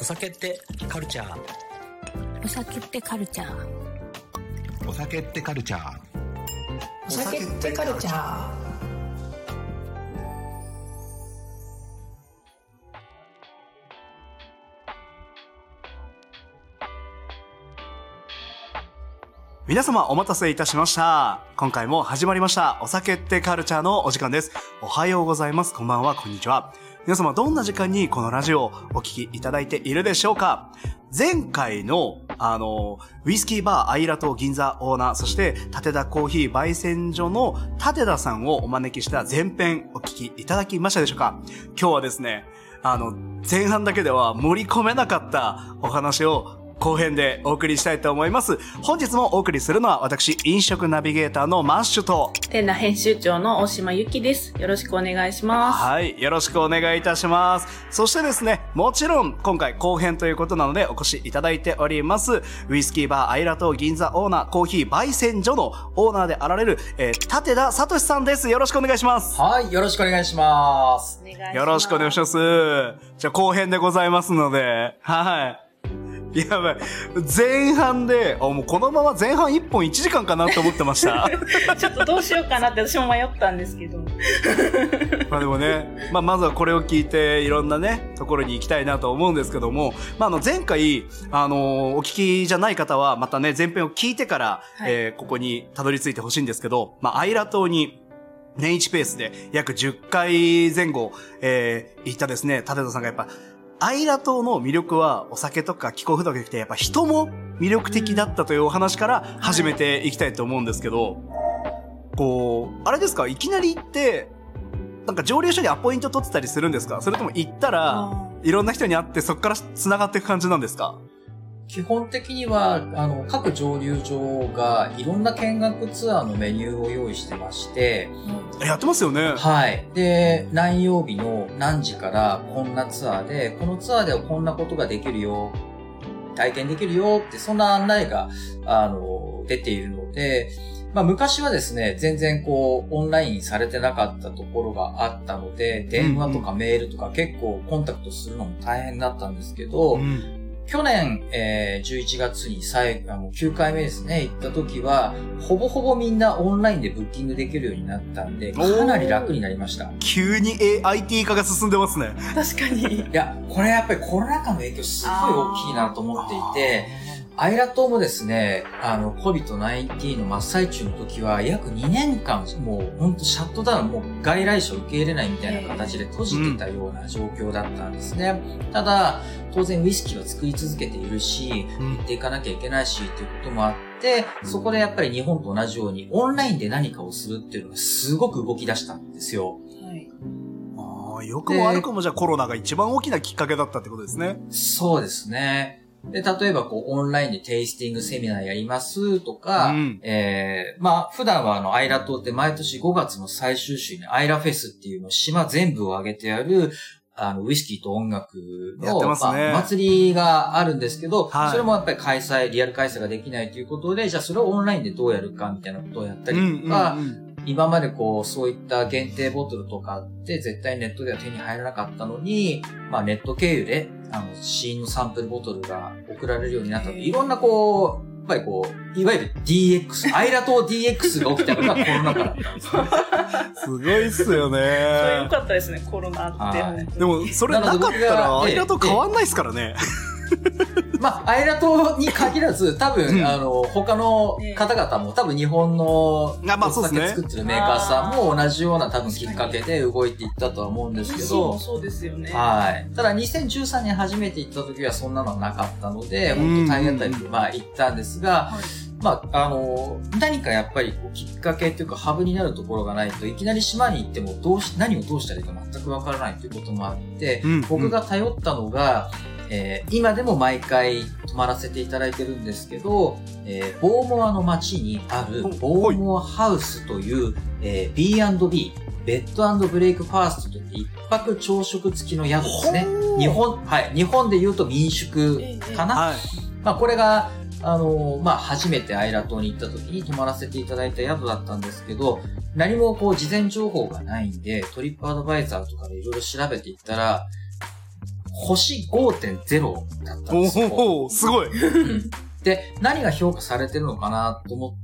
お酒ってカルチャー？お酒ってカルチャー？お酒ってカルチャーお酒ってカルチャー皆様お待たせいたしました。今回も始まりました。お酒ってカルチャーのお時間です。おはようございます。こんばんは。こんにちは。皆様どんな時間にこのラジオをお聞きいただいているでしょうか？前回の、あの、ウイスキーバーアイラと銀座オーナー、そして、立田コーヒー焙煎所の立田さんをお招きした前編お聞きいただきましたでしょうか？今日はですね、あの、前半だけでは盛り込めなかったお話を後編でお送りしたいと思います。本日もお送りするのは私、飲食ナビゲーターのマッシュと、店内編集長の大島ゆきです。よろしくお願いします。はい、よろしくお願いいたします。そしてですね、もちろん今回後編ということなのでお越しいただいております、ウイスキーバーアイラと銀座オーナーコーヒー焙煎所のオーナーであられる、えー、立田聡さんです。よろしくお願いします。はい、よろしくお願いします。お願いしますよろしくお願いします。じゃあ後編でございますので、はい。やばい。前半で、あ、もうこのまま前半1本1時間かなと思ってました。ちょっとどうしようかなって私も迷ったんですけど。まあでもね、まあまずはこれを聞いていろんなね、ところに行きたいなと思うんですけども、まああの前回、あのお聞きじゃない方はまたね、前編を聞いてから、はいえーここにたどり着いてほしいんですけど、まあアイラ島に、年一ペースで約10回前後、えー行ったですね、立田さんがやっぱ、アイラ島の魅力はお酒とか気候風土が来て、やっぱ人も魅力的だったというお話から始めていきたいと思うんですけど、こう、あれですか？いきなり行って、なんか蒸留所にアポイント取ってたりするんですか？それとも行ったら、いろんな人に会ってそこから繋がっていく感じなんですか？基本的には、あの、各蒸留所がいろんな見学ツアーのメニューを用意してまして、えやってますよね。はい。で、何曜日の何時からこんなツアーで、このツアーではこんなことができるよ、体験できるよって、そんな案内が、あの、出ているので、まあ昔はですね、全然こう、オンラインされてなかったところがあったので、電話とかメールとか結構コンタクトするのも大変だったんですけど、うん。去年、えー11月に最あの9回目ですね、行った時は、ほぼほぼみんなオンラインでブッキングできるようになったんで、かなり楽になりました。急に A- IT 化が進んでますね。確かに。いや、これやっぱりコロナ禍の影響すごい大きいなと思っていて、アイラ島もですね、あの、COVID-19 の真っ最中の時は、約2年間、もう本当シャットダウン、もう外来種を受け入れないみたいな形で閉じてたような状況だったんですね。ただ、当然ウイスキーは作り続けているし、うん行っていかなきゃいけないし、ということもあって、そこでやっぱり日本と同じように、オンラインで何かをするっていうのがすごく動き出したんですよ。はい。ああ、よくも悪くもじゃあコロナが一番大きなきっかけだったってことですね。そうですね。で、例えばこう、オンラインでテイスティングセミナーやりますとか、うん。えー、まあ、普段はあの、アイラ島って毎年5月の最終週にアイラフェスっていうのを島全部を挙げてやる、あの、ウイスキーと音楽の、てますね。あお祭りがあるんですけど、はい。それもやっぱり開催、リアル開催ができないということで、じゃあそれをオンラインでどうやるかみたいなことをやったりとか、うんうん今までこう、そういった限定ボトルとかって絶対ネットでは手に入らなかったのに、まあネット経由で、あの、試飲のサンプルボトルが送られるようになったいろんなこう、やっぱりこう、いわゆる DX、アイラ島 DX が起きたのがコロナ禍だったんですね。すごいっすよそれよね。かったですね、コロナって。でも、それなかったら、がアイラと変わんないっすからね。まあ、アイラ島に限らず、多分、うん。あの、他の方々も、多分日本の、あまあそうですね。お酒作ってるメーカーさんも同じような多分きっかけで動いていったとは思うんですけど。そう、そうですよね。はい。ただ2013年初めて行った時はそんなのはなかったので、うん。本当体当たりでまあ行ったんですが、はい。まあ、あの、何かやっぱりこうきっかけというかハブになるところがないといきなり島に行ってもどうし、何をどうしたらいいか全くわからないということもあって、うん。僕が頼ったのが、えー今でも毎回泊まらせていただいてるんですけど、えーボーモアの街にあるボーモアハウスという、えー B&B、ベッドブレイクファーストといって一泊朝食付きの宿ですね。日本、はい。日本で言うと民宿かな。はい。まあこれが、あのまあ初めてアイラ島に行った時に泊まらせていただいた宿だったんですけど、何もこう事前情報がないんで、トリップアドバイザーとかでいろいろ調べていったら、星5.0だったんですよ。おおすごい。うんで、何が評価されてるのかなと思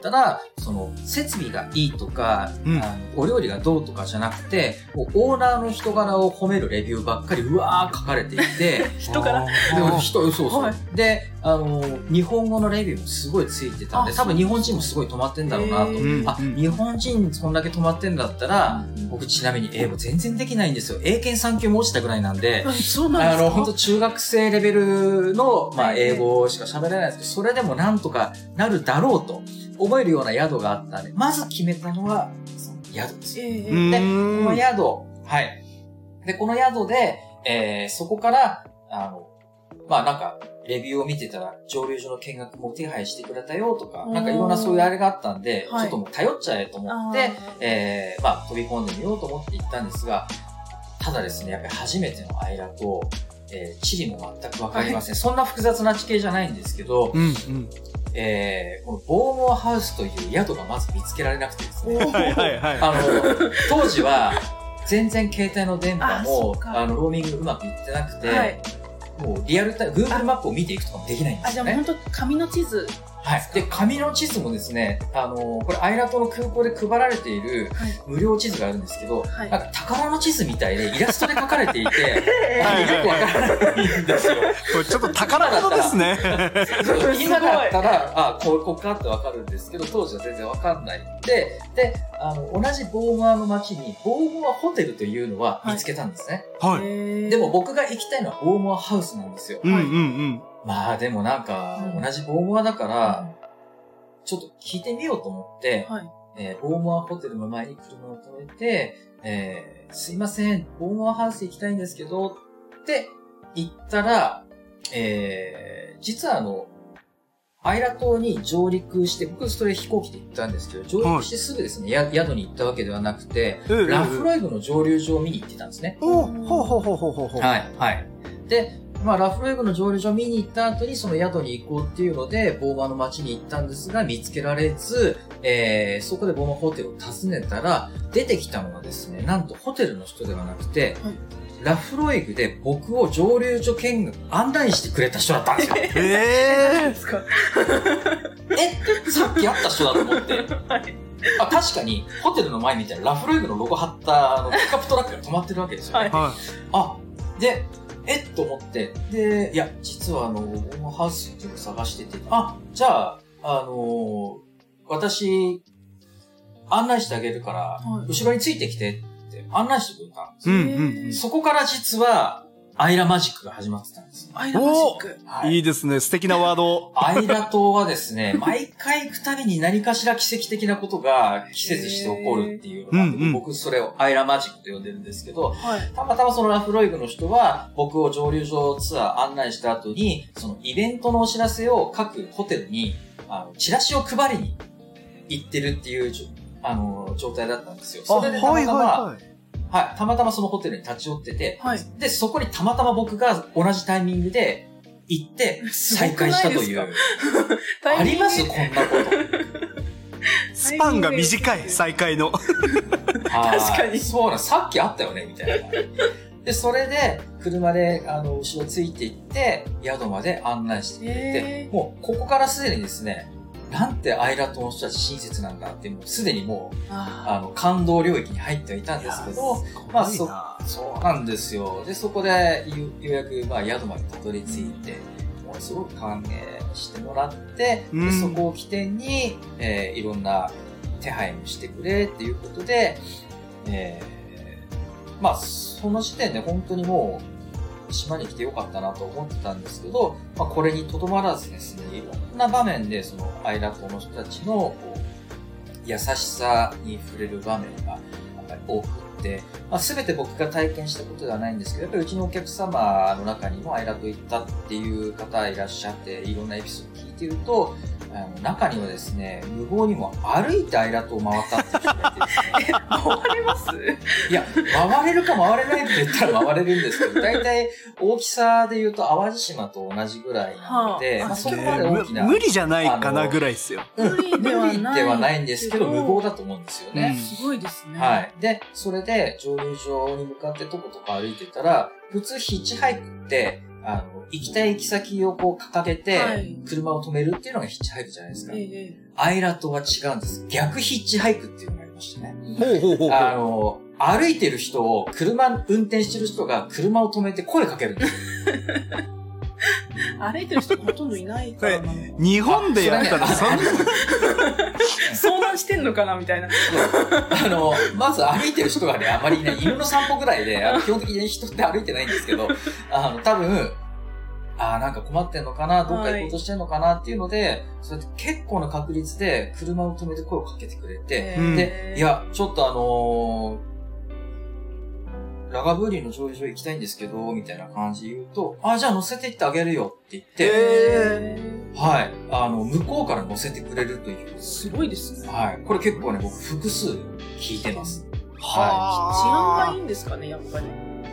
たら、その、設備がいいとか、うん。あのお料理がどうとかじゃなくて、オーナーの人柄を褒めるレビューばっかりうわー書かれていて、人から？でも人、そうそう。はい。で、あの、日本語のレビューもすごいついてたんで、あ多分日本人もすごい止まってんだろうなと。あ、日本人こんだけ止まってんだったら、僕ちなみに英語全然できないんですよ。英検3級も落ちたぐらいなんで、あそうなんですか？あの、本当中学生レベルの、まあ、はい。英語しか喋れないですけど、それでもなんとかなるだろうと思えるような宿があったんで、まず決めたのは、その宿。ですよ。えーん。で、この宿、はい。で、この宿で、えー、そこから、あの、まあなんか、レビューを見てたら、蒸留所の見学も手配してくれたよとか、なんかいろんなそういうあれがあったんで、はい。ちょっともう頼っちゃえと思って、えー、まあ飛び込んでみようと思って行ったんですが、ただですね、やっぱり初めてのアイラと、えー、地理も全くわかりません。そんな複雑な地形じゃないんですけど、うんうん。えー、このボーモアハウスという宿がまず見つけられなくてですね。はいはいはい。あの、当時は、全然携帯の電波もあの、ローミングうまくいってなくて、はい。もうリアルタイム、Google マップを見ていくとかもできないんであ、すよねじゃあ。本当紙の地図。はい。で、紙の地図もですね、あの、これ、アイラ島の空港で配られているはい。無料地図があるんですけど、はいなんか宝の地図みたいでイラストで描かれていて、はいよくわからないんですよ。これちょっと宝物ですね。そう今だったら、あ、こう、こうかってわかるんですけど、当時は全然わかんないんで、で、あの、同じボーモアの街に、ボーモアホテルというのは見つけたんですね。はい。ででも、僕が行きたいのはボーモアハウスなんですよ。うんうんうん。まあでもなんかう、ん同じボーモアだから、ちょっと聞いてみようと思って、はい。えーボーモアホテルの前に車を止めて、えーすいません、ボーモアハウス行きたいんですけど、って言ったら、えー実はあの、アイラ島に上陸して、僕それ飛行機で行ったんですけど、上陸してすぐですね、や宿に行ったわけではなくて、うんうんラフロイグの蒸留所を見に行ってたんですね。おほうほうほうほうほうほう。はい、はい。で、まあ、ラフロイグの蒸留所を見に行った後にその宿に行こうっていうので、ボーマの町に行ったんですが、見つけられず、えー、そこでボーマホテルを訪ねたら、出てきたのがですね、なんとホテルの人ではなくて、はいラフロイグで僕を蒸留所見学案内してくれた人だったんですよ。ええですかえさっき会った人だと思って。はい。あ確かに、ホテルの前みたいなラフロイグのロゴ貼ったあのピックアップトラックが止まってるわけですよね。はいはあ、で、え？っと思って、で、いや、実はあの、オーマハウスっていうのを探してて、あ、じゃあ、あの私、案内してあげるから、はい後ろについてきてって案内してくれたんですい。うよ。んうんうん。そこから実は、アイラマジックが始まってたんです。アイラマジック。はいいいですね。素敵なワード。アイラ島はですね、毎回行くたびに何かしら奇跡的なことが季節して起こるっていうのがあって、うんうん僕それをアイラマジックと呼んでるんですけど、はい。たまたまそのラフロイグの人は、僕を蒸留所ツアー案内した後に、そのイベントのお知らせを各ホテルに、あの、チラシを配りに行ってるっていうあの、状態だったんですよ。それでたまたま、はい、はい。たまたまそのホテルに立ち寄ってて、はい。で、そこにたまたま僕が同じタイミングで行って、再会したという。あります？こんなこと。スパンが短い、再会の。確かにそうなん、さっきあったよね、みたいな。で、それで、車で、あの、後ろついていって、宿まで案内してくれてもう、ここからすでにですね、なんてアイラ島の人たち親切なんだって、もうすでにもう、ああの、感動領域に入ってはいたんですけど、まあ、そ、そうなんですよ。で、そこで、よようやく、まあ、宿までたどり着いて、もうすごく歓迎してもらって、うん。でそこを起点に、えーいろんな手配もしてくれっていうことで、えーまあ、その時点で本当にもう、島に来てよかったなと思ってたんですけど、まあ、これにとどまらずですね、いろんな場面で、その、アイラ島の人たちの、こう、優しさに触れる場面が、やっぱり多くて、まあ、全て僕が体験したことではないんですけど、やっぱりうちのお客様の中にもアイラと行ったっていう方いらっしゃって、いろんなエピソード聞いてると、あの中にはですね、無謀にも歩いてアイラ島を回ったって人がいて 回れます？いや、回れるか回れないって言ったら回れるんですけど、大体大きさで言うと淡路島と同じぐらいなので、はあまあ、そこねまで大きな、む無理じゃないかなぐらいですよ。うん無理ではないんですけど、無謀だと思うんですよね。すごいですね。はい。で、それで、で蒸留所に向かってとことこ歩いてたら、普通ヒッチハイクって、あの、行きたい行き先をこう掲げてはい、車を止めるっていうのがヒッチハイクじゃないですか。ええアイラ島は違うんです。逆ヒッチハイクっていうのがありましてね。あの、歩いてる人を、車、運転してる人が車を止めて声かけるんですよ。歩いてる人ほとんどいないからな。日本でやったら、そんな、相談してんのかなみたいな。あの、まず歩いてる人がね、あまりいない。犬の散歩ぐらいで、あの基本的に人って歩いてないんですけど、あの、多分、ああ、なんか困ってんのかな、どっか行こうとしてんのかなっていうので、そうやって結構な確率で車を止めて声をかけてくれて、うんで、い、や、ちょっとあのーラガブーリーの蒸留所行きたいんですけど、みたいな感じで言うと、あ、じゃあ乗せて行ってあげるよって言って、えはい。あの、向こうから乗せてくれるという。すごいですね。はい。これ結構ね、僕複数聞いてます。治安がいいんですかね、やっぱり。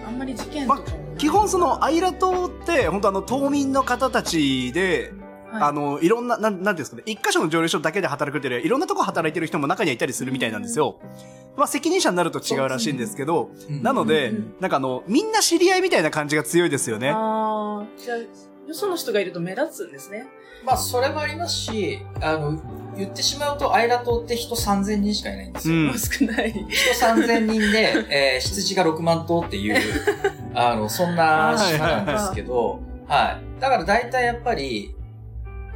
あんまり事件とかもない。基本その、アイラ島って、本当あの、島民の方たちで、はい、あの、いろんな、なん、なんていうんですかね、一箇所の蒸留所だけで働くっていうよりいろんなとこ働いてる人も中にはいたりするみたいなんですよ。まあ、責任者になると違うらしいんですけど、うんなのでなんかあの、みんな知り合いみたいな感じが強いですよね。ああ、じゃあ、よその人がいると目立つんですね。まあ、それもありますし、あの、言ってしまうと、アイラ島って人3000人しかいないんですよ。うんまあ少ない。人3000人で、えー羊が6万頭っていう、あの、そんな島なんですけど、はい。だから大体やっぱり、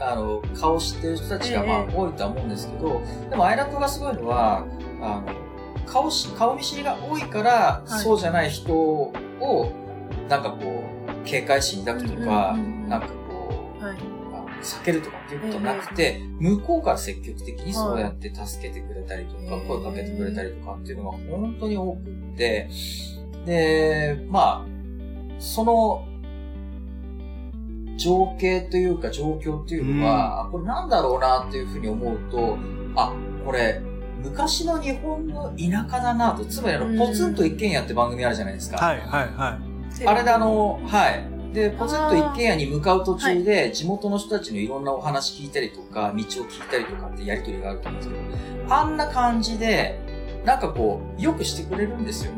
あの、顔知ってる人たちがまあええ多いとは思うんですけど、でもアイラ島がすごいのは、あの、顔し、顔見知りが多いから、はい。そうじゃない人を、なんかこう、警戒心抱くとか、なんかこう、避けるとかっていうことなくて、向こうから積極的にそうやって助けてくれたりとか、はい声かけてくれたりとかっていうのが本当に多くって、で、まあ、その、情景というか状況っていうのは、これなんだろうなっていうふうに思うと、あ、これ、昔の日本の田舎だなと、つまりあうん。の、ポツンと一軒家って番組あるじゃないですか。はい、はい、はい。あれであの、はい。で、ポツンと一軒家に向かう途中で、地元の人たちのいろんなお話聞いたりとか、道を聞いたりとかってやりとりがあると思うんですけど、あんな感じで、なんかこう、よくしてくれるんですよ。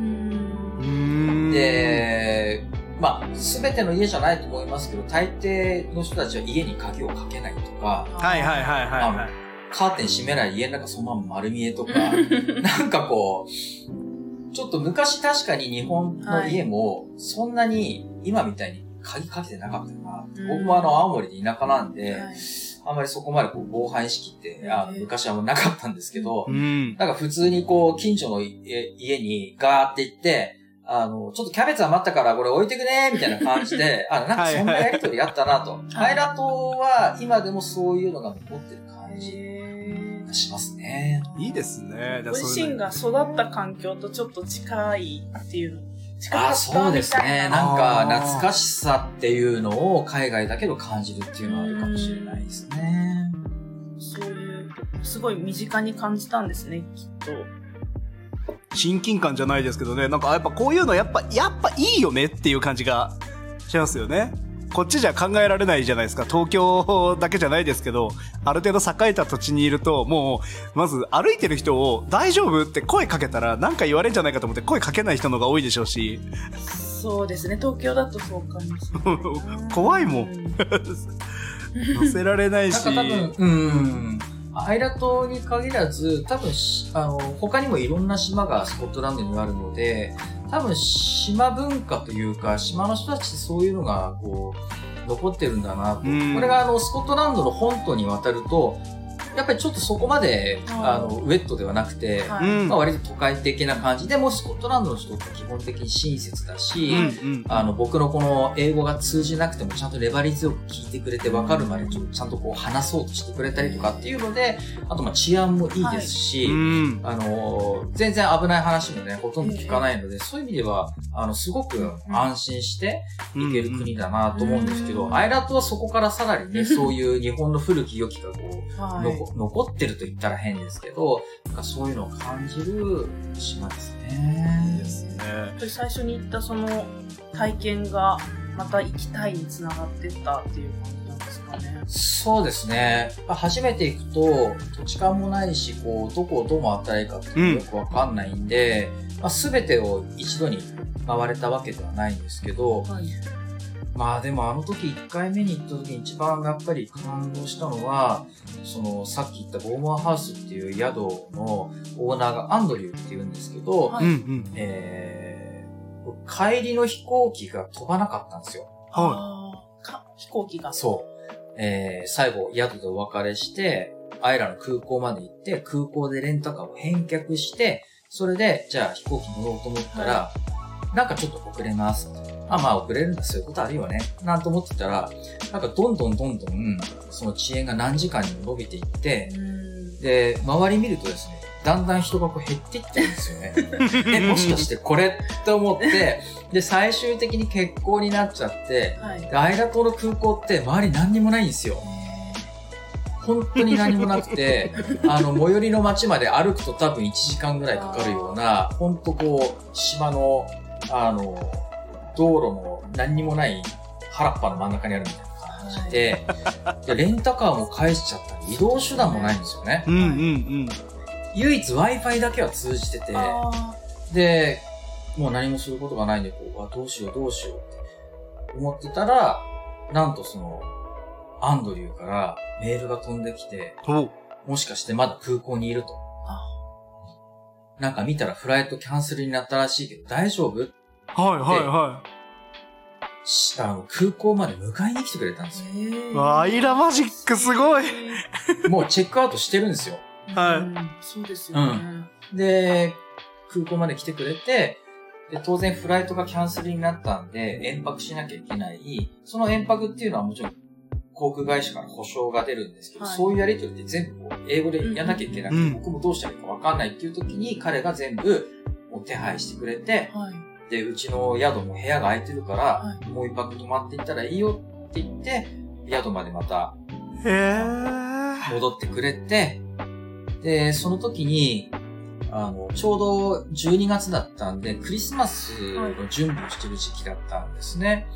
で、まあ、すべての家じゃないと思いますけど、大抵の人たちは家に鍵をかけないとか、はい、はい、はい、はいはい。カーテン閉めない家の中そのまま丸見えとか、なんかこう、ちょっと昔確かに日本の家も、そんなに今みたいに鍵かけてなかったな。うん僕もあの、青森で田舎なんで、はいあんまりそこまでこう防犯意識って、あええ昔はもうなかったんですけど、うん。なんか普通にこう、近所の家家にガーって行って、あの、ちょっとキャベツ余ったからこれ置いてくねみたいな感じで、あ、なんかそんなやりとりあったなと。はいアイラ島は今でもそういうのが残ってる感じしますね。いいですね。ご自身が育った環境とちょっと近いっていうの。近かあ、ったそうですね。なんか懐かしさっていうのを海外だけど感じるっていうのはあるかもしれないですね。そういう、すごい身近に感じたんですね、きっと。親近感じゃないですけどね、なんかやっぱこういうのやっぱ、やっぱいいよねっていう感じがしますよね。こっちじゃ考えられないじゃないですか。東京だけじゃないですけど、ある程度栄えた土地にいると、もう、まず歩いてる人を大丈夫って声かけたら何か言われるんじゃないかと思って声かけない人の方が多いでしょうし。そうですね、東京だとそうかもしれないな。怖いもんうん乗せられないし。なんか多分、うん。アイラ島に限らず、多分し、あの、他にもいろんな島がスコットランドにはあるので、多分島文化というか、島の人たちってそういうのが、こう、残ってるんだなと。うんこれがあの、スコットランドの本島に渡ると、やっぱりちょっとそこまで、あの、ウェットではなくて。まあ割と都会的な感じ。でもスコットランドの人って基本的に親切だし、うんうん。あの、僕のこの英語が通じなくてもちゃんと粘り強く聞いてくれて分かるまでちょちゃんとこう話そうとしてくれたりとかっていうので、あとまあ治安もいいですし、うん。あの、全然危ない話もね、ほとんど聞かないので、そういう意味では、あの、すごく安心していける国だなと思うんですけど、うん。アイラトはそこからさらにね、そういう日本の古き良きがこう、はい。残残ってると言ったら変ですけど、なんかそういうのを感じる島ですね。ですね。最初に言ったその体験がまた行きたいにつながってったっていう感じなんですかかね。そうですね。初めて行くと、土地勘もないし、こう、どこをどう回ったらいいかってよくわかんないんで、まあ、全てを一度に回れたわけではないんですけど、はい。まあでもあの時1回目に行った時に一番やっぱり感動したのは、そのさっき言ったボーモアハウスっていう宿のオーナーがアンドリューって言うんですけど、はい。えー、帰りの飛行機が飛ばなかったんですよ。はあーか飛行機が。そう。えー、最後宿でお別れして、アイラの空港まで行って、空港でレンタカーを返却して、それで、じゃあ飛行機乗ろうと思ったら、なんかちょっと遅れます。あ、まあ遅れるんだ、そういうことあるよね。なんと思ってたら、なんかどんどんどんどん、その遅延が何時間にも伸びていってう、ん。で、周り見るとですね、だんだん人がこう減っていってるんですよね。え、もしかしてこれって思って、で、最終的に欠航になっちゃって、はい。でアイラ島の空港って周り何にもないんですよ。本当に何もなくて、あの、最寄りの町まで歩くと多分1時間ぐらいかかるような、本当こう、島の、あの、道路の何にもない原っぱの真ん中にあるみたいな感じで、でレンタカーも返しちゃったり、移動手段もないんですよねい。。うんうん唯一 Wi-Fi だけは通じてて、あで、もう何もすることがないんで、こう、あ、どうしようどうしようって思ってたら、なんとその、アンドリューからメールが飛んできて、もしかしてまだ空港にいると。なんか見たらフライトキャンセルになったらしいけど大丈夫？はいはいはしあの空港まで迎えに来てくれたんですよ。わあ、アイラマジックすごい。もうチェックアウトしてるんですよ。はいうんそうですよね。で、空港まで来てくれて、で、当然フライトがキャンセルになったんで、延泊しなきゃいけない。その延泊っていうのはもちろん、航空会社から保証が出るんですけど、はいそういうやりとりって全部英語でやんなきゃいけなくて、うん僕もどうしたらいいかわかんないっていう時に、彼が全部手配してくれて、はい。で、うちの宿も部屋が空いてるから、はもう一泊泊まっていったらいいよって言って、宿までまた。戻ってくれて、で、その時に、あの、ちょうど12月だったんで、クリスマスの準備をしてる時期だったんですね。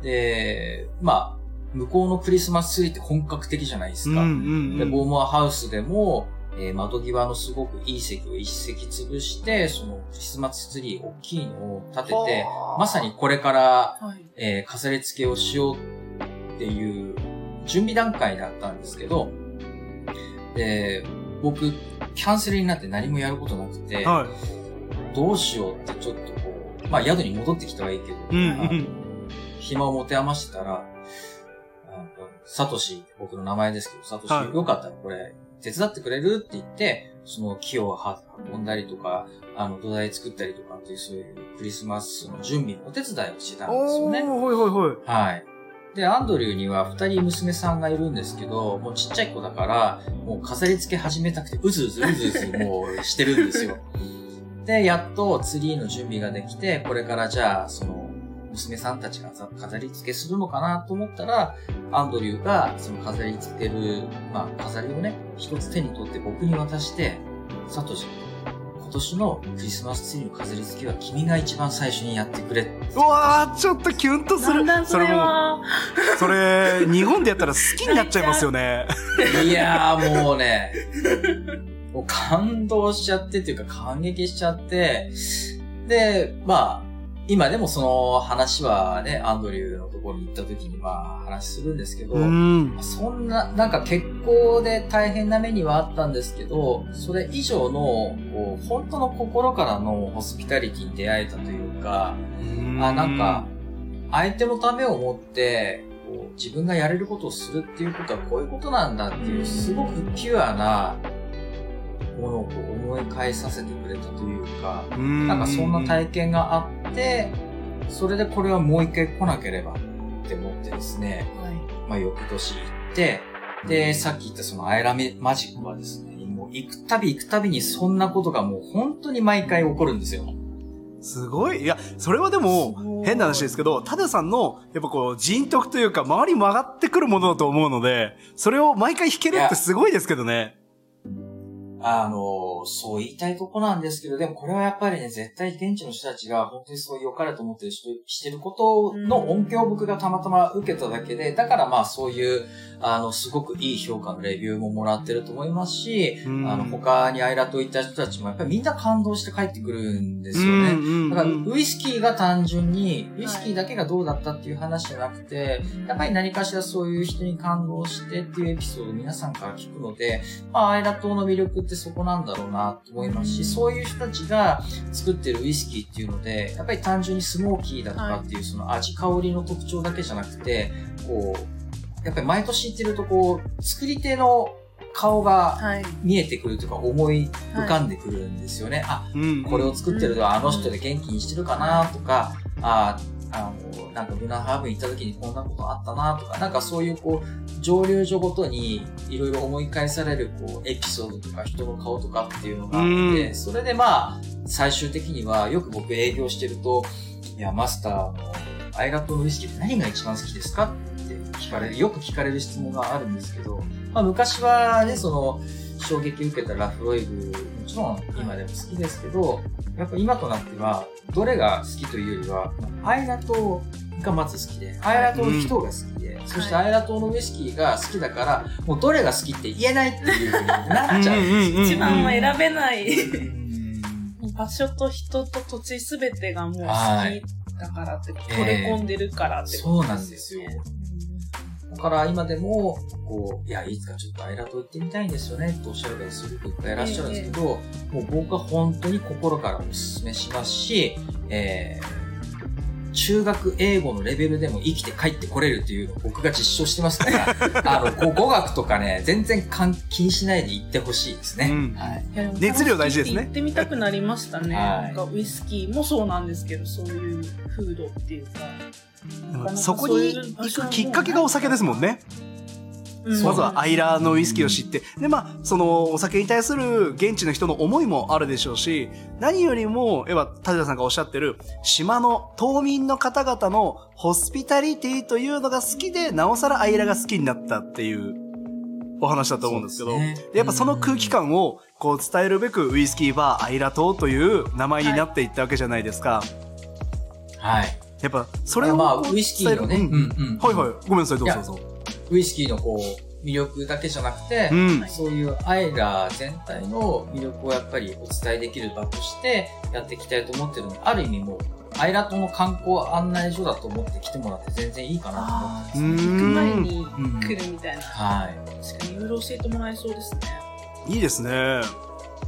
で、まあ、向こうのクリスマスツリーって本格的じゃないですか。うんうんで、うん。ボーモアハウスでも、えー窓際のすごくいい席を一席潰して、そのクリスマスツリー大きいのを立てて、まさにこれからはい。えー飾り付けをしようっていう準備段階だったんですけど、で、僕、キャンセルになって何もやることなくて、はい。どうしようってちょっとこう、まあ宿に戻ってきたはいいけど、うんうん暇を持て余してたら、サトシ、僕の名前ですけど、サトシ、はいよかったらこれ、手伝ってくれるって言って、その木を運んだりとか、あの土台作ったりとかっていうそういうクリスマスの準備のお手伝いをしてたんですよね。おー、ほいほいほい。はい。で、アンドリューには二人娘さんがいるんですけど、もうちっちゃい子だから、もう飾り付け始めたくて、うずうずうずうずもうしてるんですよ。で、やっとツリーの準備ができて、これからじゃあ、その、娘さんたちが飾り付けするのかなと思ったら、アンドリューがその飾り付ける、まあ、飾りをね、一つ手に取って僕に渡して、サトシ、今年のクリスマスツリーの飾り付けは君が一番最初にやってくれってうわー、ちょっとキュンとするだんだん。それもう、は、それ、日本でやったら好きになっちゃいますよね。いやーもうね、もう感動しちゃってっていうか感激しちゃって、で、まあ、今でもその話はね、アンドリューのところに行った時にまあ話するんですけど、うん。そんな、なんか結構で大変な目にはあったんですけど、それ以上の、こう、本当の心からのホスピタリティに出会えたというか、あ、なんか、相手のためを思って、こう自分がやれることをするっていうことはこういうことなんだっていう、すごくピュアなものをこう思い返させてくれたというか、うん、なんかそんな体験があって、それでこれはもう一回来なければって思ってですね、はい。まあ翌年行って、で、さっき言ったそのアイラメマジックはですね、もう行くたび行くたびにそんなことがもう本当に毎回起こるんですよ。すごい。いや、それはでも、い変な話ですけど、タダさんの、やっぱこう、人徳というか、周り曲がってくるものだと思うので、それを毎回弾けるってすごいですけどね。あの、そう言いたいとこなんですけど、でもこれはやっぱりね、絶対現地の人たちが本当にそう良かれと思ってる人、してることの音響僕がたまたま受けただけで、だからまあそういう、あの、すごくいい評価のレビューももらってると思いますし、うん。あの、他にアイラといった人たちもやっぱりみんな感動して帰ってくるんですよね。だから、ウイスキーが単純に、ウイスキーだけがどうだったっていう話じゃなくて、やっぱり何かしらそういう人に感動してっていうエピソードを皆さんから聞くので、まあ、アイラ島の魅力ってそこなんだろうなと思いますし、そういう人たちが作ってるウイスキーっていうので、やっぱり単純にスモーキーだとかっていうその味香りの特徴だけじゃなくて、こう、やっぱり毎年行ってるとこう、作り手の顔がはい。見えてくるというか思い浮かんでくるんですよね。あ、うん、これを作ってるのはあの人で元気にしてるかなとか、ああの、なんかブナハーブに行った時にこんなことあったなとか、なんかそういうこう、蒸留所ごとにいろいろ思い返されるこう、エピソードとか人の顔とかっていうのがあって、うん。それでまあ、最終的にはよく僕営業してると、いや、マスターのアイラットのウイスキーって何が一番好きですかって聞かれる、よく聞かれる質問があるんですけど、まあ昔はね、その、衝撃受けたラフロイグ、もちろん今でも好きですけど、やっぱ今となっては、どれが好きというよりは、アイラ島がまず好きで、アイラ島の人が好きで、そしてアイラ島のウイスキーが好きだから、もうどれが好きって言えないっていう風になっちゃう。んですよ。一番も選べない。うん。場所と人と土地すべてがもう好きはいだからって、取れ込んでるからってそうなんですよ。から今でも、こう、いや、いつかちょっとアイラ島行ってみたいんですよね、とおっしゃる方すごくいっぱいいらっしゃるんですけど、もう僕は本当に心からお勧めしますし、えー、中学英語のレベルでも生きて帰ってこれるっていうのを僕が実証してますから、あの、こう語学とかね、全然関気にしないで行ってほしいですね。うんはい。熱量大事ですね行ってみたくなりましたね。はいなんかウイスキーもそうなんですけど、そういう風土っていうか。そこに行くきっかけがお酒ですもんね。うんまずはアイラーのウイスキーを知って、で、まあ、そのお酒に対する現地の人の思いもあるでしょうし、何よりも、やっぱ、田さんがおっしゃってる、島の島民の方々のホスピタリティというのが好きで、なおさらアイラが好きになったっていうお話だと思うんですけど、ねでやっぱその空気感をこう伝えるべく、ウイスキーバーアイラ島という名前になっていったわけじゃないですか。はい。やっぱ、それをまあ、ウイスキーのね、うんうんうんはいはい。ごめんなさい、どうぞどうぞ。ウイスキーのこう、魅力だけじゃなくて、うん。そういうアイラ全体の魅力をやっぱりお伝えできる場としてやっていきたいと思ってるので、ある意味もう、アイラ島の観光案内所だと思って来てもらって全然いいかなと思ってます。うん行く前に来るみたいな。はい。確かにいろいろ教えてもらえそうですね。いいですね。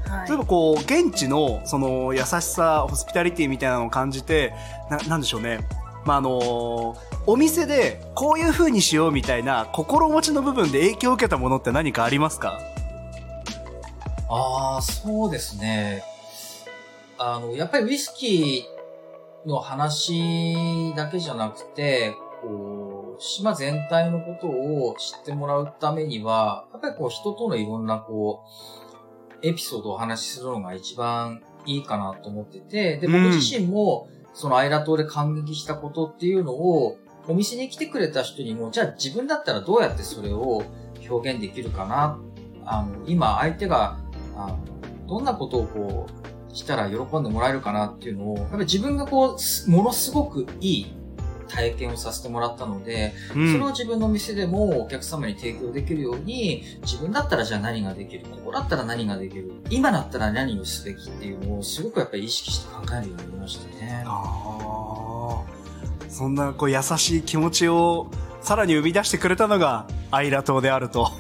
はい例えばこう、現地の、その、優しさ、ホスピタリティみたいなのを感じて、な、なんでしょうね。まあ、あのお店で、こういう風にしようみたいな、心持ちの部分で影響を受けたものって何かありますか？ああ、そうですね。あの、やっぱりウイスキーの話だけじゃなくて、こう、島全体のことを知ってもらうためには、やっぱりこう人とのいろんなこう、エピソードをお話しするのが一番いいかなと思ってて、で、うん僕自身も、そのアイラ島で感激したことっていうのを、お店に来てくれた人にも、じゃあ自分だったらどうやってそれを表現できるかな？あの、今相手が、あの、どんなことをこう、したら喜んでもらえるかなっていうのを、やっぱり自分がこうす、ものすごくいい体験をさせてもらったので、うんそれを自分の店でもお客様に提供できるように、自分だったらじゃあ何ができるここだったら何ができる今だったら何をすべきっていうのをすごくやっぱり意識して考えるようになりましたね。あーそんな、こう、優しい気持ちを、さらに生み出してくれたのが、アイラ島であると。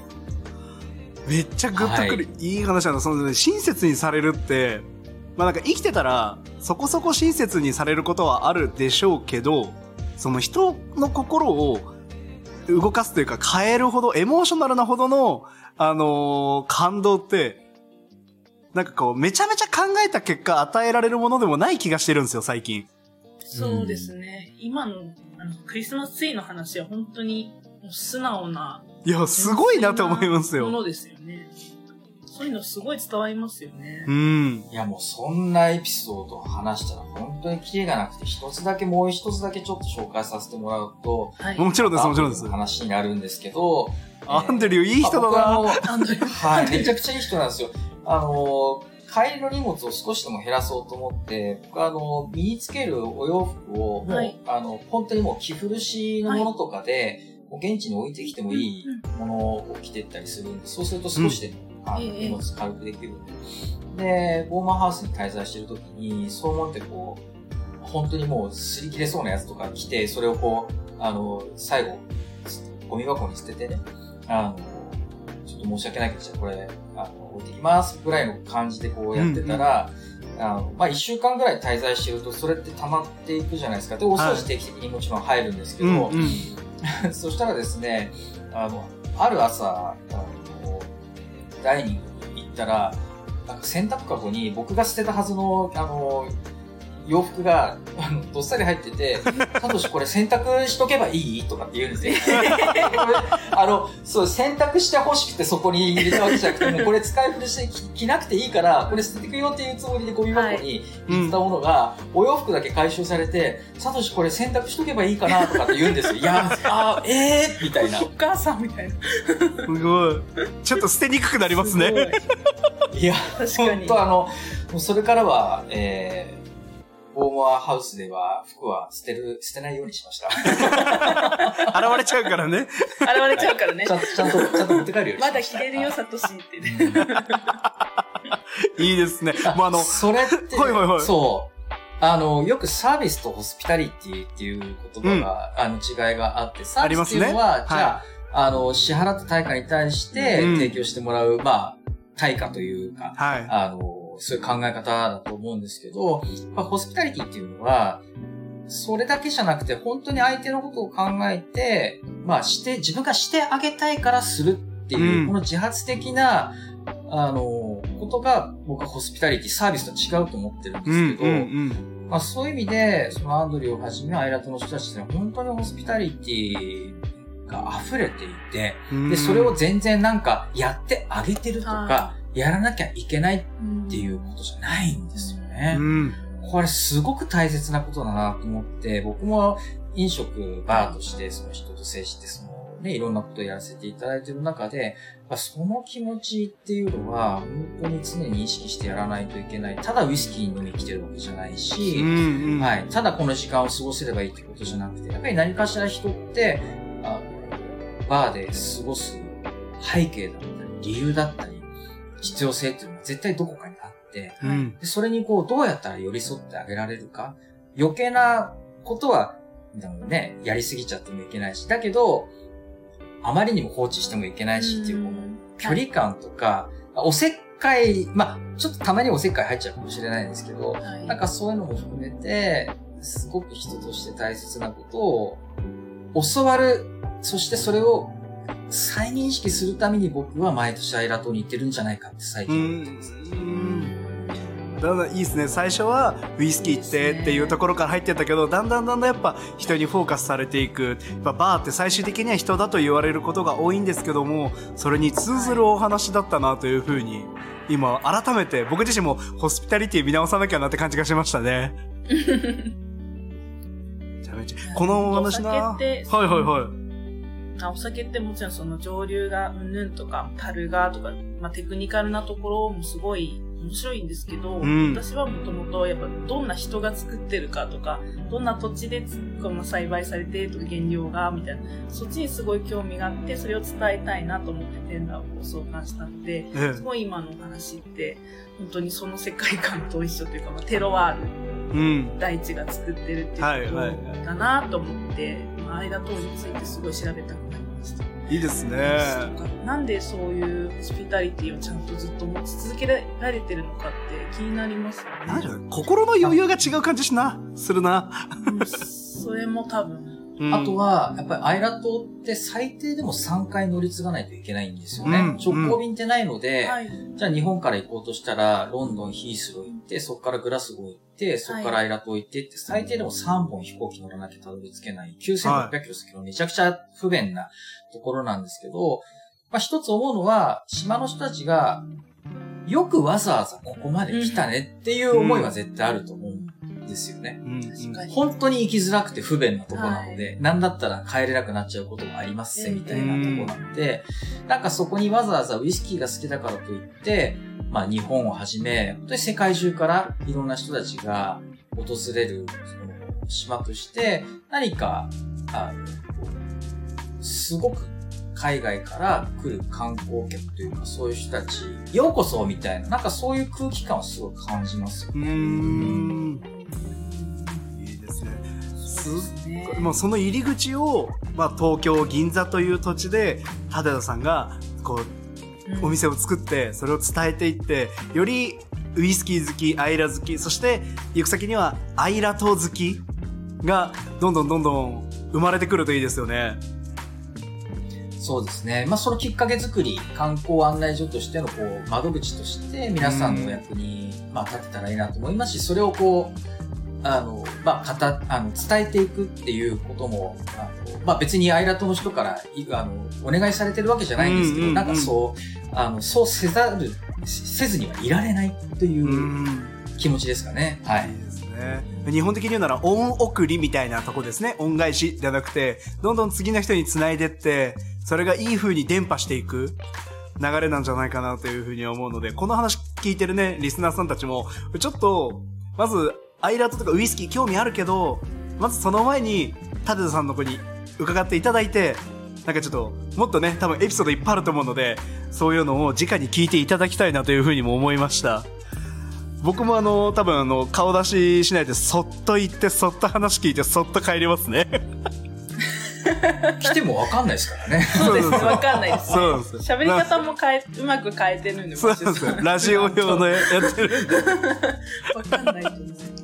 めっちゃグッとくる、、はいい話なんだ。その、ね、親切にされるって、まあなんか生きてたら、そこそこ親切にされることはあるでしょうけど、その人の心を動かすというか変えるほど、エモーショナルなほどの、あのー感動って、なんかこう、めちゃめちゃ考えた結果与えられるものでもない気がしてるんですよ、最近。そうですね。今のあのクリスマスツリーの話は本当に素直な。いや、すごいなと思いますよ。ものですよね。そういうのすごい伝わりますよねう。ん。いやもうそんなエピソードを話したら本当にキリがなくて、一つだけもう一つだけちょっと紹介させてもらうと、はい。もちろんです、もちろんです。話になるんですけど、アンドリューいい人だな。アンドリューはい、めちゃくちゃいい人なんですよ。ああの、帰りの荷物を少しでも減らそうと思って、僕はあの、身につけるお洋服を、はいあの、本当にもう着古しのものとかで、もう現地に置いてきてもいいものを着てったりするんで、そうすると少しでも、あのええ荷物軽くできるんで。で、ボーマンハウスに滞在してる時に、そう思ってこう、本当にもう擦り切れそうなやつとか着て、それをこう、あの、最後、ゴミ箱に捨ててね、あの、ちょっと申し訳ないけど、じゃあこれ、あの、置いてきますぐらいの感じでこうやってたら、あの、まあ、一週間ぐらい滞在してると、それって溜まっていくじゃないですか。で、お掃除定期的にもちろん入るんですけど、うんうん そしたらですね、あの、ある朝、あの、ダイニングに行ったら、なんか洗濯かごに僕が捨てたはずの、あの、洋服が、あの、どっさり入ってて、サトシこれ洗濯しとけばいい？とかって言うんですよ。あの、そう、洗濯して欲しくてそこに入れたわけじゃなくて、もう これ使い古して着着なくていいから、これ捨ててくよっていうつもりでゴミ箱に入れたものが、お洋服だけ回収されて、サトシこれ洗濯しとけばいいかなとかって言うんですよ。いや、あー、えー？みたいなお。母さんみたいな。すごい。ちょっと捨てにくくなりますね。いや、確かに。本当あの、もうそれからは、えー、ボーモアハウスでは服は捨てる、捨てないようにしました。現れちゃうからね。現れちゃうからねち。ゃんと、ちゃんと、ちゃんと持って帰るよしました。だ着れるよ、サトシってね。いいですね。もうあの、それって、はいはいはいそう。あの、よくサービスとホスピタリティっていう言葉が、あの、違いがあって、サービスっていうのは、ありますねじゃあ、あの、支払った対価に対して提供してもらう、まあ、対価というか、はい。あの、そういう考え方だと思うんですけど、まあ、ホスピタリティっていうのは、それだけじゃなくて、本当に相手のことを考えて、まあ、して、自分がしてあげたいからするっていう、うん。この自発的な、あの、ことが、僕はホスピタリティ、サービスと違うと思ってるんでうんすけど、うんまあ、そういう意味で、そのアンドリューをはじめ、アイラトの人たちって本当にホスピタリティが溢れていて、うん。で、それを全然なんかやってあげてるとかは、やらなきゃいけないっっていうことじゃないんですよね。うん。これすごく大切なことだなと思って、僕も飲食バーとしてその人と接して、そのね、いろんなことをやらせていただいている中で、まあその気持ちっていうのは、本当に常に意識してやらないといけない。ただウイスキー飲み来てるわけじゃないし、うんうん。はい。ただこの時間を過ごせればいいってことじゃなくて、やっぱり何かしら人って、あの、バーで過ごす背景だったり、理由だったり、必要性っていうのは絶対どこかにあって、うん。でそれにこう、どうやったら寄り添ってあげられるか。余計なことは、ね、やりすぎちゃってもいけないし、だけど、あまりにも放置してもいけないしっていう、この距離感とか、おせっかい、まあ、ちょっとたまにおせっかい入っちゃうかもしれないんですけど、はいなんかそういうのも含めて、すごく人として大切なことを教わる、そしてそれを再認識するために僕は毎年アイラトに行ってるんじゃないかって最う近思ってます。ん。だんだんいいですね。最初はウイスキーってっていうところから入ってったけど、だんだんだんだんやっぱ人にフォーカスされていく。やっぱバーって最終的には人だと言われることが多いんですけども、それに通ずるお話だったなというふうに、今改めて僕自身もホスピタリティ見直さなきゃなって感じがしましたね。めちゃめちゃ。このお話な。おはいはいはい。あお酒ってもちろんその上流がうんぬんとか、樽がとか、まあ、テクニカルなところもすごい面白いんですけど、うん。私はもともとやっぱどんな人が作ってるかとか、どんな土地でつこの栽培されてとか原料がみたいな、そっちにすごい興味があって、それを伝えたいなと思ってテンダーをご相関したので、えすごい今のお話って、本当にその世界観と一緒というか、まあ、テロワール、えうん。大地が作ってるってはいいうはい。ことだなと思って、まあ、アイラ島についてすごい調べたくなりました。いいですね。なんでそういうホスピタリティをちゃんとずっと持ち続けられてるのかって気になりますよね。なんだろう心の余裕が違う感じしな、するな。うんそれも多分。うんあと、は、やっぱりアイラ島って最低でも3回乗り継がないといけないんですよね。うん直行便ってないので、はい。じゃあ日本から行こうとしたら、ロンドン、ヒースロー行って、そこからグラスゴー行って、そこからアイラ島行ってって、最低でも3本飛行機乗らなきゃたどり着けない、9600キロ先のめちゃくちゃ不便なところなんですけど、まあ一つ思うのは、島の人たちが、よくわざわざここまで来たねっていう思いは絶対あると思うんですよね。本当に行きづらくて不便なとこなので、なんだったら帰れなくなっちゃうこともありますせ、みたいなとこなんで、なんかそこにわざわざウイスキーが好きだからといって、まあ日本をはじめ、本当に世界中からいろんな人たちが訪れる、その島として、何か、あの、すごく海外から来る観光客というか、そういう人たち、ようこそみたいな、なんかそういう空気感をすごく感じますようーん。いいですね。すね。もうその入り口を、まあ、東京銀座という土地で舘田さんがこううんお店を作ってそれを伝えていってよりウイスキー好きアイラ好きそして行く先にはアイラ島好きがどんどんどんどん生まれてくるといいですよね。そうですね。まあ、そのきっかけ作り、観光案内所としての、こう、窓口として、皆さんのお役に、まあ、立てたらいいなと思いますし、それをこう、あの、まあ、かた、あの、伝えていくっていうことも、あの、まあ、別にアイラトの人から、いあの、お願いされてるわけじゃないんですけど、なんかそう、あの、そうせざる、せずにはいられないといううん気持ちですかね。はい。日本的に言うなら恩送りみたいなとこですね。恩返しじゃなくて、どんどん次の人に繋いでって、それがいい風に伝播していく流れなんじゃないかなという風に思うので、この話聞いてるね、リスナーさんたちも、ちょっと、まず、アイラートとかウイスキー興味あるけど、まずその前に、タデさんの子に伺っていただいて、なんかちょっと、もっとね、多分エピソードいっぱいあると思うので、そういうのを直に聞いていただきたいなという風にも思いました。僕もあの、多分あの、顔出ししないで、そっと行って、そっと話聞いて、そっと帰りますね。来てもわかんないですからね。そうですね。わかんないですね。そうなんですよ喋り方も変え、うまく変えてるんで、そうですよ。ラジオ用のやってるんで、わかんないと思います。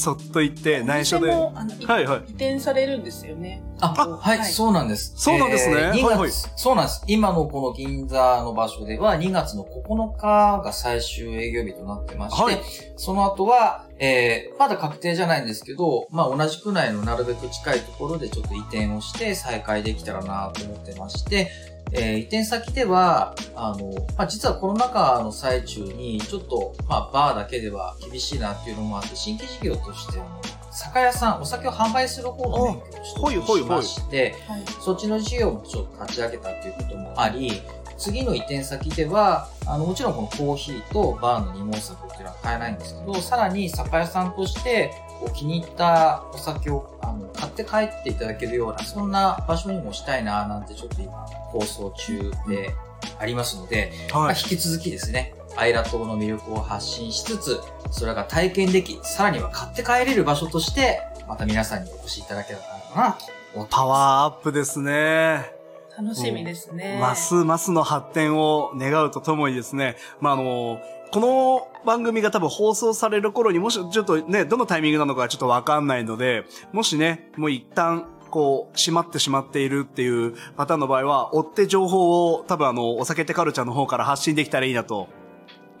そっと行って、内緒で。移転されるんですよね。あ、あはい、はいそうなんです。そうなんですね2月、はいはいそうなんです。今のこの銀座の場所では2月の9日が最終営業日となってまして、はいその後は、えー、まだ確定じゃないんですけど、まあ同じ区内のなるべく近いところでちょっと移転をして再開できたらなと思ってまして、えー移転先では、あの、まあ、実はコロナ禍の最中に、ちょっと、まあ、バーだけでは厳しいなっていうのもあって、新規事業として、あの酒屋さん、お酒を販売する方の免許をしまして、はい。そっちの事業もちょっと立ち上げたっていうこともあり、次の移転先では、あの、もちろんこのコーヒーとバーの二毛作っていうのは買えないんですけど、さらに酒屋さんとして、こう気に入ったお酒をあの買って帰っていただけるような、そんな場所にもしたいな、なんてちょっと今、構想中でありますので、まあはい。引き続きですね、アイラ島の魅力を発信しつつ、それが体験でき、さらには買って帰れる場所として、また皆さんにお越しいただけたらなと思ってます。パワーアップですね。楽しみですね。ますますの発展を願うとともにですね、まあ、あの、この番組が多分放送される頃にもしちょっとね、どのタイミングなのかちょっとわかんないので、もしね、もう一旦、こう、閉まってしまっているっていうパターンの場合は、追って情報を多分あの、お酒ってカルチャーの方から発信できたらいいなと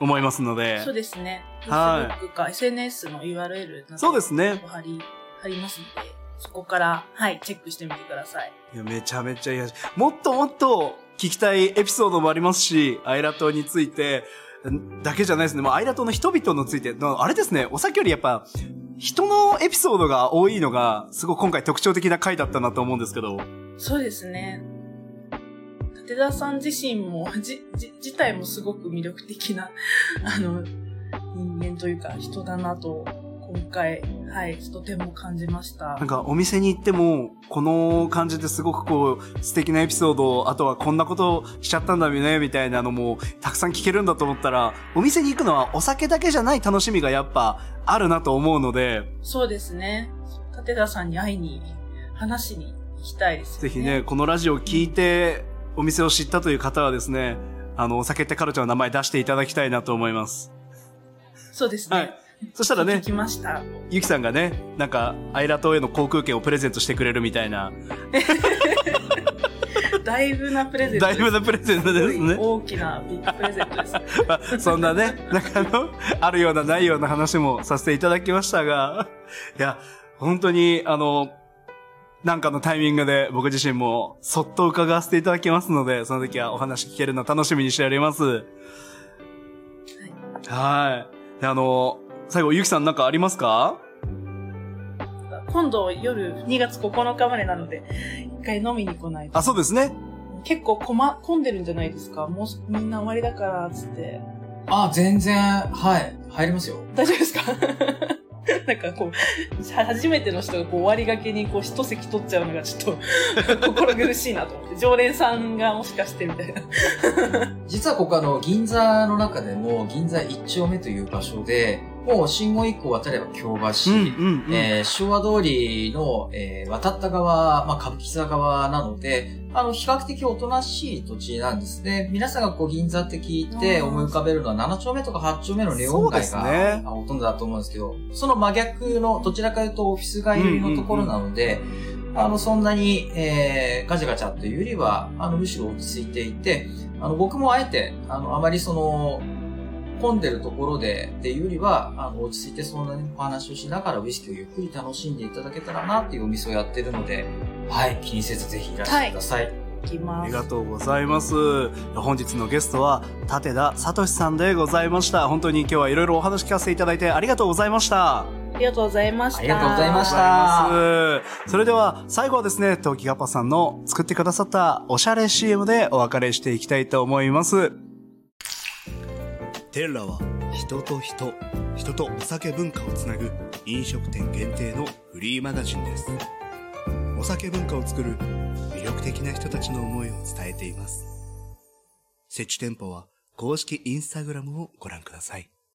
思いますのでそう。ですね。はい Facebook か SNS の URL などそうですねお貼り、貼りますので、そこから、はい、チェックしてみてください。いやめちゃめちゃいい話。もっともっと聞きたいエピソードもありますし、アイラ島について、んだけじゃないですね。もうアイラ島の人々について、のあれですね、お酒よりやっぱ、人のエピソードが多いのが、すごい今回特徴的な回だったなと思うんですけど。そうですね。立田さん自身も、じ、じ、自体もすごく魅力的な、あの、人間というか人だなと、今回、はい、とても感じましたなん。かお店に行っても、この感じですごくこう、素敵なエピソードを、あとはこんなことしちゃったんだよね、みたいなのも、たくさん聞けるんだと思ったら、お店に行くのはお酒だけじゃない楽しみがやっぱあるなと思うので、そうですね。立田さんに会いに、話しに行きたいですよね。ぜひね、このラジオを聞いて、お店を知ったという方はですね、あの、お酒ってカルチャーの名前出していただきたいなと思います。そうですね。はいそしたらね聞、きました。ゆきさんがね、なんか、アイラ島への航空券をプレゼントしてくれるみたいな、だいぶなプレゼントです。だいぶなプレゼントですね。大きなビッグプレゼントです。まあそんなね、なんかあの、あるようなないような話もさせていただきましたが、いや、本当に、あの、なんかのタイミングで僕自身もそっと伺わせていただきますので、その時はお話聞けるの楽しみにしております。はい。であの、最後、ゆきさんなんかありますか？今度夜2月9日までなので、一回飲みに来ないと。あ、そうですね。結構こま、混んでるんじゃないですかもうみんな終わりだから、つって。あ、全然、はい。入りますよ。大丈夫ですか？なんかこう、初めての人がこう終わりがけにこう一席取っちゃうのがちょっと 心苦しいなと思って、常連さんがもしかしてみたいな。実はここあの、銀座の中でも、銀座一丁目という場所で、もう信号一個渡れば京橋、昭和通りの、えー渡った側、まあ、歌舞伎座側なので、あの、比較的おとなしい土地なんですね。皆さんがこう銀座って聞いて思い浮かべるのは7丁目とか8丁目のネオン街が、すね。あほとんどだと思うんですけど、その真逆の、どちらかというとオフィス街のところなので、あの、そんなに、えー、ガチャガチャというよりは、あの、むしろ落ち着いていて、あの、僕もあえて、あの、あまりその、混んでるところでっていうよりは、あの、落ち着いてそんなにお話をしながらウイスキーをゆっくり楽しんでいただけたらなっていうお店をやってるので、はい、気にせずぜひいらしてください。いきあます。りがとうございます。本日のゲストは、立田聡さんでございました。本当に今日はいろいろお話聞かせていただいてありがとうございました。ありがとうございました。ありがとうございましたありがとうございますそれでは、最後はですね、トキガパさんの作ってくださったおしゃれ CM でお別れしていきたいと思います。テラは人と人、人とお酒文化をつなぐ飲食店限定のフリーマガジンです。お酒文化を作る魅力的な人たちの思いを伝えています。設置店舗は公式インスタグラムをご覧ください。